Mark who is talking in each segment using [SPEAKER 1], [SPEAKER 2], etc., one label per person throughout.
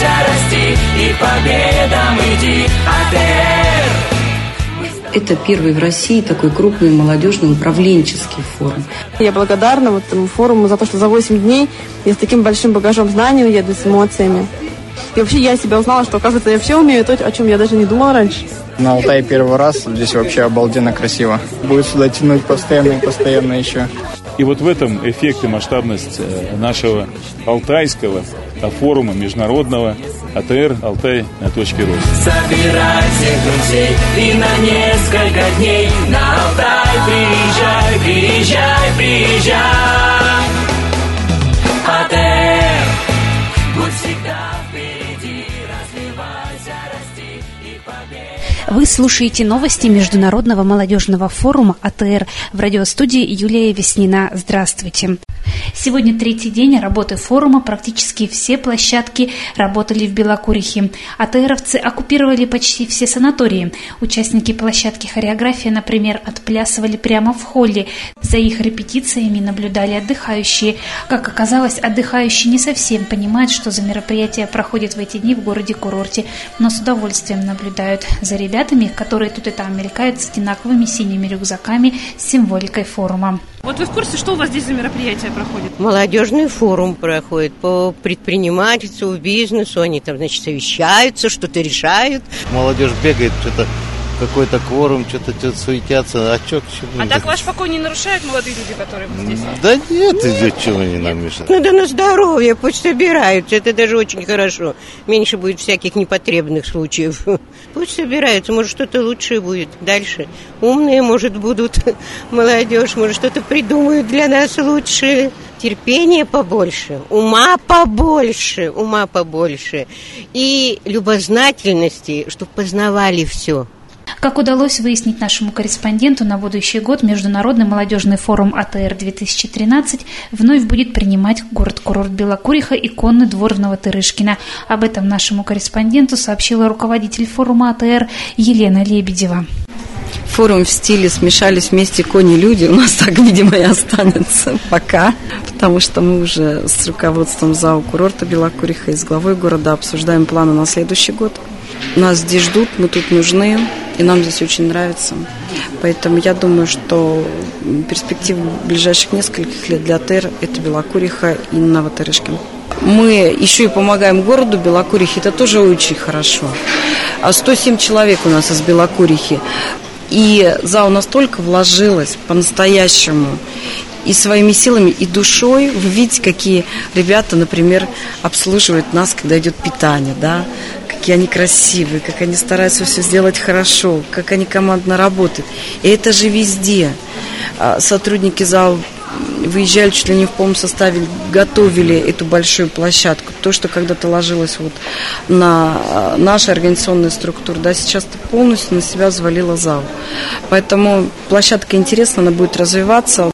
[SPEAKER 1] развивайся, расти и победам иди, АТР.
[SPEAKER 2] Это первый в России такой крупный молодежный управленческий форум.
[SPEAKER 3] Я благодарна вот этому форуму за то, что за 8 дней я с таким большим багажом знаний уеду, с эмоциями. И вообще я себя узнала, что, оказывается, я все умею, то, о чем я даже не думала раньше.
[SPEAKER 4] На Алтае первый раз, здесь вообще обалденно красиво. Будет сюда тянуть постоянно и постоянно еще.
[SPEAKER 5] И вот в этом эффект и масштабность э, нашего алтайского форума международного АТР «Алтай на точке роста».
[SPEAKER 1] Собирай всех друзей и на несколько дней на Алтай приезжай, приезжай, приезжай.
[SPEAKER 6] Вы слушаете новости Международного молодежного форума АТР в радиостудии Юлия Веснина. Здравствуйте. Сегодня третий день работы форума. Практически все площадки работали в Белокурихе. АТРовцы оккупировали почти все санатории. Участники площадки хореография, например, отплясывали прямо в холле. За их репетициями наблюдали отдыхающие. Как оказалось, отдыхающие не совсем понимают, что за мероприятие проходит в эти дни в городе-курорте, но с удовольствием наблюдают за ребятами, которые тут и там мелькают с одинаковыми синими рюкзаками с символикой форума.
[SPEAKER 7] Вот вы в курсе, что у вас здесь за мероприятие проходит?
[SPEAKER 8] Молодежный форум проходит по предпринимательству, бизнесу. Они там, значит, совещаются, что-то решают.
[SPEAKER 9] Молодежь бегает, что-то какой-то кворум, что-то что суетятся. А что,
[SPEAKER 7] А так ваш покой не нарушают молодые люди, которые здесь?
[SPEAKER 9] Да нет, идет, чего они нам мешают.
[SPEAKER 8] Ну да на здоровье, пусть собираются. Это даже очень хорошо. Меньше будет всяких непотребных случаев. Пусть собираются, может что-то лучшее будет дальше. Умные, может, будут молодежь, может, что-то придумают для нас лучше. Терпения побольше, ума побольше, ума побольше. И любознательности, чтобы познавали все.
[SPEAKER 6] Как удалось выяснить нашему корреспонденту, на будущий год Международный молодежный форум АТР-2013 вновь будет принимать город-курорт Белокуриха и конный двор в Новотырышкино. Об этом нашему корреспонденту сообщила руководитель форума АТР Елена Лебедева.
[SPEAKER 2] Форум в стиле смешались вместе кони-люди. У нас так, видимо, и останется пока. Потому что мы уже с руководством ЗАО курорта Белокуриха и с главой города обсуждаем планы на следующий год. Нас здесь ждут, мы тут нужны, и нам здесь очень нравится. Поэтому я думаю, что перспектива ближайших нескольких лет для ТЭР – это Белокуриха и Новотырышкин. Мы еще и помогаем городу Белокурихе, это тоже очень хорошо. А 107 человек у нас из Белокурихи. И ЗАО настолько вложилась по-настоящему и своими силами, и душой. Вы видите, какие ребята, например, обслуживают нас, когда идет питание, да, какие они красивые, как они стараются все сделать хорошо, как они командно работают. И это же везде. А, Сотрудники ЗАО выезжали чуть ли не в полном составе, готовили эту большую площадку. То, что когда-то ложилось вот на а, наши организационные структуры, да, сейчас полностью на себя взвалила ЗАО. Поэтому площадка интересна, она будет развиваться.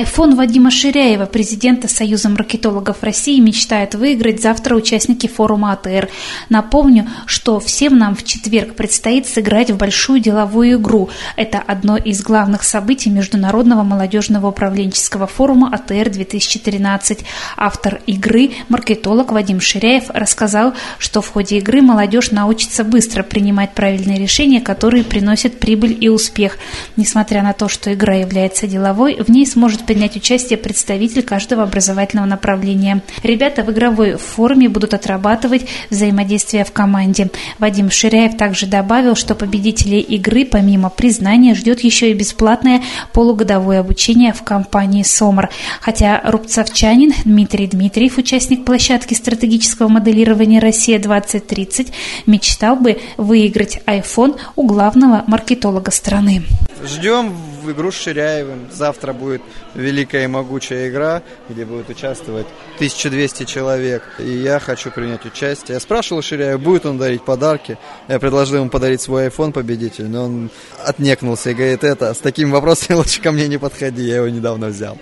[SPEAKER 6] Айфон Вадима Ширяева, президента Союза маркетологов России, мечтает выиграть завтра участники форума АТР. Напомню, что всем нам в четверг предстоит сыграть в большую деловую игру. Это одно из главных событий Международного молодежного управленческого форума АТР-2013. Автор игры, маркетолог Вадим Ширяев, рассказал, что в ходе игры молодежь научится быстро принимать правильные решения, которые приносят прибыль и успех. Несмотря на то, что игра является деловой, в ней сможет принять участие представитель каждого образовательного направления. Ребята в игровой форме будут отрабатывать взаимодействие в команде. Вадим Ширяев также добавил, что победителей игры помимо признания ждет еще и бесплатное полугодовое обучение в компании «Сомар». Хотя рубцовчанин Дмитрий Дмитриев, участник площадки стратегического моделирования «Россия-2030», мечтал бы выиграть iPhone у главного маркетолога страны.
[SPEAKER 4] Ждем игру с Ширяевым. Завтра будет великая и могучая игра, где будет участвовать 1200 человек. И я хочу принять участие. Я спрашивал Ширяева, будет он дарить подарки. Я предложил ему подарить свой iPhone победитель, но он отнекнулся и говорит, это, с такими вопросами лучше ко мне не подходи, я его недавно взял.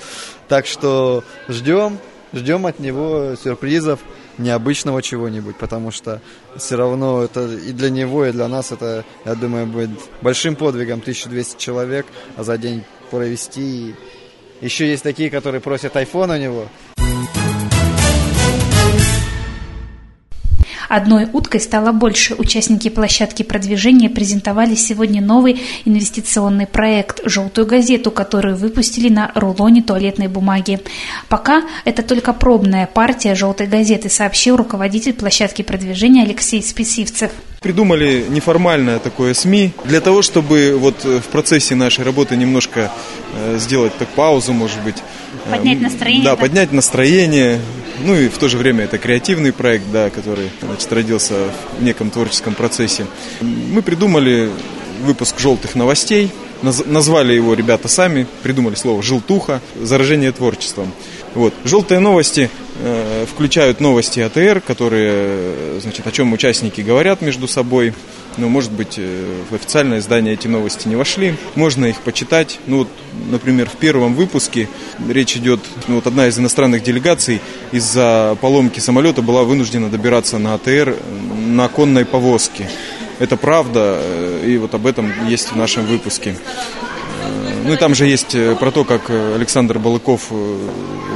[SPEAKER 4] Так что ждем, ждем от него сюрпризов необычного чего-нибудь, потому что все равно это и для него, и для нас это, я думаю, будет большим подвигом 1200 человек а за день провести. Еще есть такие, которые просят iPhone у него.
[SPEAKER 6] Одной уткой стало больше. Участники площадки продвижения презентовали сегодня новый инвестиционный проект «Желтую газету», которую выпустили на рулоне туалетной бумаги. Пока это только пробная партия «Желтой газеты», сообщил руководитель площадки продвижения Алексей Списивцев.
[SPEAKER 10] Придумали неформальное такое СМИ для того, чтобы вот в процессе нашей работы немножко э, сделать так паузу, может быть.
[SPEAKER 6] Поднять настроение.
[SPEAKER 10] Да,
[SPEAKER 6] так?
[SPEAKER 10] поднять настроение. Ну и в то же время это креативный проект, да, который значит, родился в неком творческом процессе. Мы придумали выпуск желтых новостей. Назвали его ребята сами, придумали слово «желтуха», заражение творчеством. Вот. Желтые новости включают новости АТР, которые, значит, о чем участники говорят между собой. Ну, может быть, э, в официальное издание эти новости не вошли. Можно их почитать. Ну, вот, например, в первом выпуске речь идет, ну, вот одна из иностранных делегаций из-за поломки самолета была вынуждена добираться на АТР на конной повозке. Это правда, э, и вот об этом есть в нашем выпуске. Ну и там же есть э, про то, как э, Александр Балыков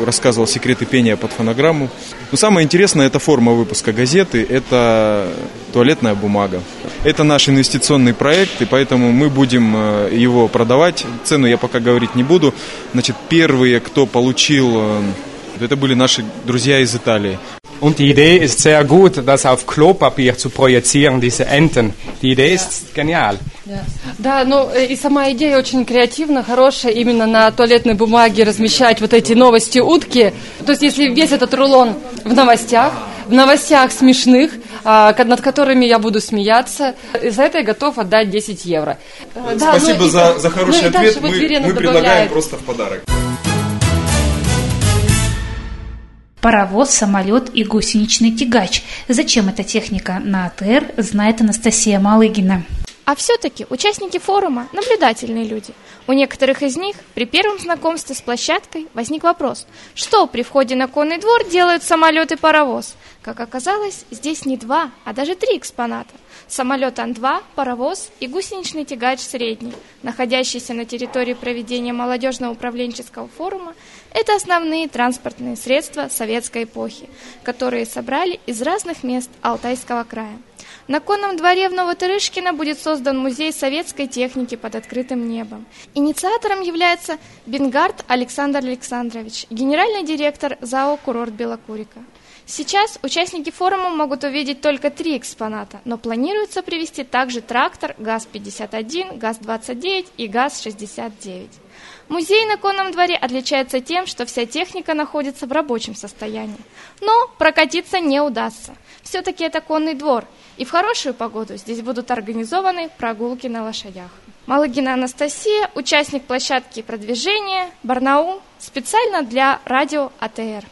[SPEAKER 10] рассказывал секреты пения под фонограмму. Но самое интересное, это форма выпуска газеты, это туалетная бумага. Это наш инвестиционный проект, и поэтому мы будем его продавать. Цену я пока говорить не буду. Значит, первые, кто получил, это были наши друзья из Италии.
[SPEAKER 11] Und die Idee ist sehr gut, das auf Klopapier zu projizieren, diese Enten. Die Idee ist genial.
[SPEAKER 12] Да, да ну и сама идея очень креативна, хорошая, именно на туалетной бумаге размещать вот эти новости утки. То есть если весь этот рулон в новостях, в новостях смешных, над которыми я буду смеяться, за это я готов отдать 10 евро.
[SPEAKER 10] Спасибо ну, за, за хороший ну, ответ. Мы, мы предлагаем просто в подарок.
[SPEAKER 6] Паровоз, самолет и гусеничный тягач. Зачем эта техника на АТР, знает Анастасия Малыгина.
[SPEAKER 13] А все-таки участники форума – наблюдательные люди. У некоторых из них при первом знакомстве с площадкой возник вопрос, что при входе на конный двор делают самолет и паровоз? Как оказалось, здесь не два, а даже три экспоната. Самолет Ан-2, паровоз и гусеничный тягач средний, находящийся на территории проведения молодежного управленческого форума, это основные транспортные средства советской эпохи, которые собрали из разных мест Алтайского края. На конном дворе в Новотырышкино будет создан музей советской техники под открытым небом. Инициатором является Бенгард Александр Александрович, генеральный директор ЗАО «Курорт Белокурика». Сейчас участники форума могут увидеть только три экспоната, но планируется привезти также трактор ГАЗ-51, ГАЗ-29 и ГАЗ-69. Музей на конном дворе отличается тем, что вся техника находится в рабочем состоянии. Но прокатиться не удастся. Все-таки это конный двор, и в хорошую погоду здесь будут организованы прогулки на лошадях. Малыгина Анастасия, участник площадки продвижения Барнаул, специально для радио АТР.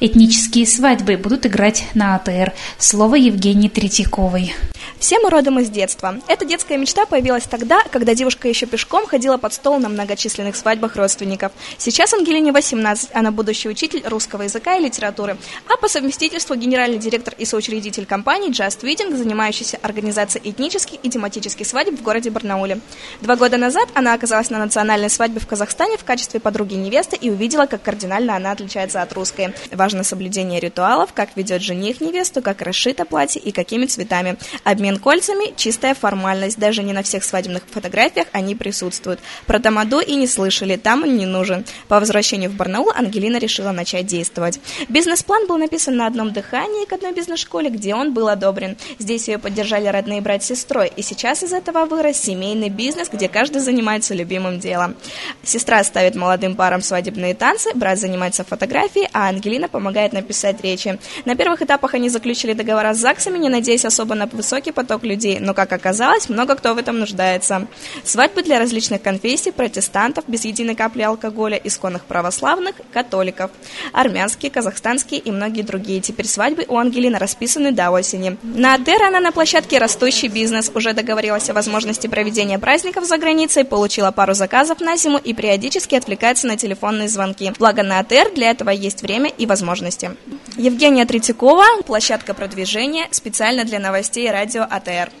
[SPEAKER 6] Этнические свадьбы будут играть на АТР. Слово Евгении Третьяковой.
[SPEAKER 14] Все мы родом из детства. Эта детская мечта появилась тогда, когда девушка еще пешком ходила под стол на многочисленных свадьбах родственников. Сейчас Ангелине 18, она будущий учитель русского языка и литературы, а по совместительству генеральный директор и соучредитель компании Just Wedding, занимающийся организацией этнических и тематических свадеб в городе Барнауле. Два года назад она оказалась на национальной свадьбе в Казахстане в качестве подруги невесты и увидела, как кардинально она отличается от русской. Важно соблюдение ритуалов, как ведет жених невесту, как расшито платье и какими цветами. Обмен Обмен кольцами – чистая формальность, даже не на всех свадебных фотографиях они присутствуют. Про тамаду и не слышали, там им не нужен. По возвращению в Барнаул Ангелина решила начать действовать. Бизнес-план был написан на одном дыхании к одной бизнес-школе, где он был одобрен. Здесь ее поддержали родные брат с сестрой, и сейчас из этого вырос семейный бизнес, где каждый занимается любимым делом. Сестра ставит молодым парам свадебные танцы, брат занимается фотографией, а Ангелина помогает написать речи. На первых этапах они заключили договора с ЗАГСами, не надеясь особо на высокий поток людей, но, как оказалось, много кто в этом нуждается. Свадьбы для различных конфессий, протестантов, без единой капли алкоголя, исконных православных, католиков, армянские, казахстанские и многие другие. Теперь свадьбы у Ангелины расписаны до осени. На Адер она на площадке «Растущий бизнес» уже договорилась о возможности проведения праздников за границей, получила пару заказов на зиму и периодически отвлекается на телефонные звонки. Благо на АТР для этого есть время и возможности. Евгения Третьякова, площадка продвижения, специально для новостей радио АТР.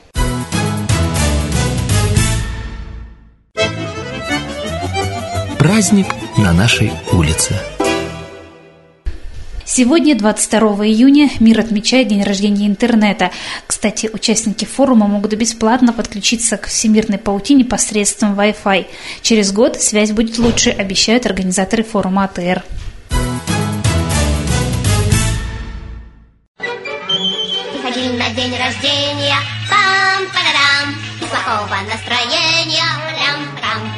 [SPEAKER 15] Праздник на нашей улице.
[SPEAKER 16] Сегодня, 22 июня, мир отмечает день рождения интернета. Кстати, участники форума могут бесплатно подключиться к всемирной паутине посредством Wi-Fi. Через год связь будет лучше, обещают организаторы форума АТР.
[SPEAKER 15] Рождения, пам парадам Без плохого настроения, прям-прям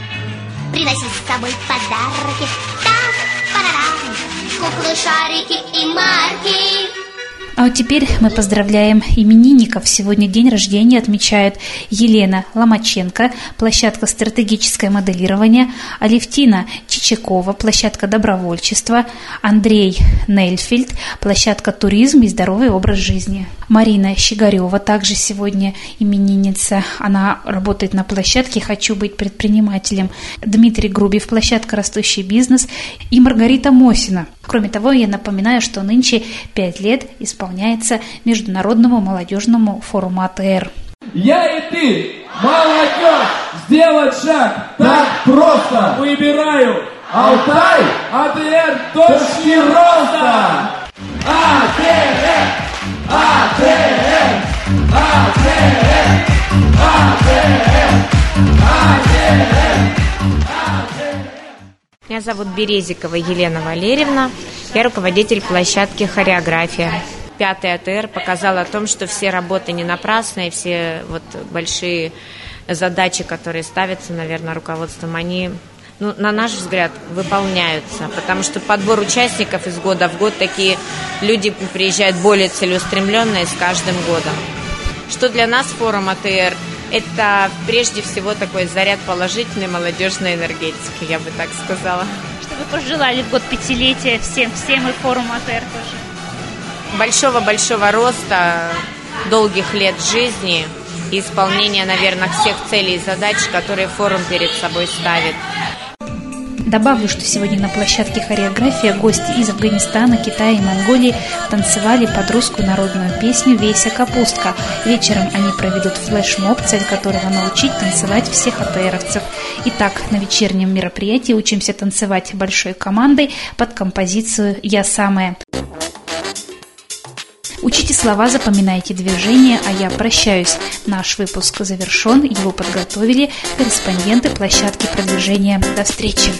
[SPEAKER 15] Приноси с собой подарки, там парадам Куклы, шарики и марки
[SPEAKER 16] а вот теперь мы поздравляем именинников. Сегодня день рождения отмечают Елена Ломаченко, площадка стратегическое моделирование, Алевтина Чичакова, площадка добровольчества, Андрей Нельфельд, площадка туризм и здоровый образ жизни. Марина Щегарева также сегодня именинница. Она работает на площадке «Хочу быть предпринимателем». Дмитрий Грубев, площадка «Растущий бизнес» и Маргарита Мосина. Кроме того, я напоминаю, что нынче пять лет исполняется Международному молодежному форуму АТР.
[SPEAKER 5] Я и ты, молодежь, сделать шаг так просто. Выбираю Алтай, АТР, точки роста. АТР, АТР, АТР, АТР, АТР.
[SPEAKER 17] Меня зовут Березикова Елена Валерьевна. Я руководитель площадки «Хореография» пятый АТР показал о том, что все работы не напрасные, все вот большие задачи, которые ставятся, наверное, руководством, они ну, на наш взгляд, выполняются, потому что подбор участников из года в год такие люди приезжают более целеустремленные с каждым годом. Что для нас форум АТР? Это прежде всего такой заряд положительной молодежной энергетики, я бы так сказала.
[SPEAKER 16] Что вы пожелали в год пятилетия всем, всем и форум АТР тоже?
[SPEAKER 17] большого-большого роста, долгих лет жизни и исполнения, наверное, всех целей и задач, которые форум перед собой ставит.
[SPEAKER 16] Добавлю, что сегодня на площадке хореография гости из Афганистана, Китая и Монголии танцевали под русскую народную песню «Веся капустка». Вечером они проведут флешмоб, цель которого научить танцевать всех АТРовцев. Итак, на вечернем мероприятии учимся танцевать большой командой под композицию «Я самая». Учите слова, запоминайте движения, а я прощаюсь. Наш выпуск завершен, его подготовили корреспонденты площадки продвижения. До встречи!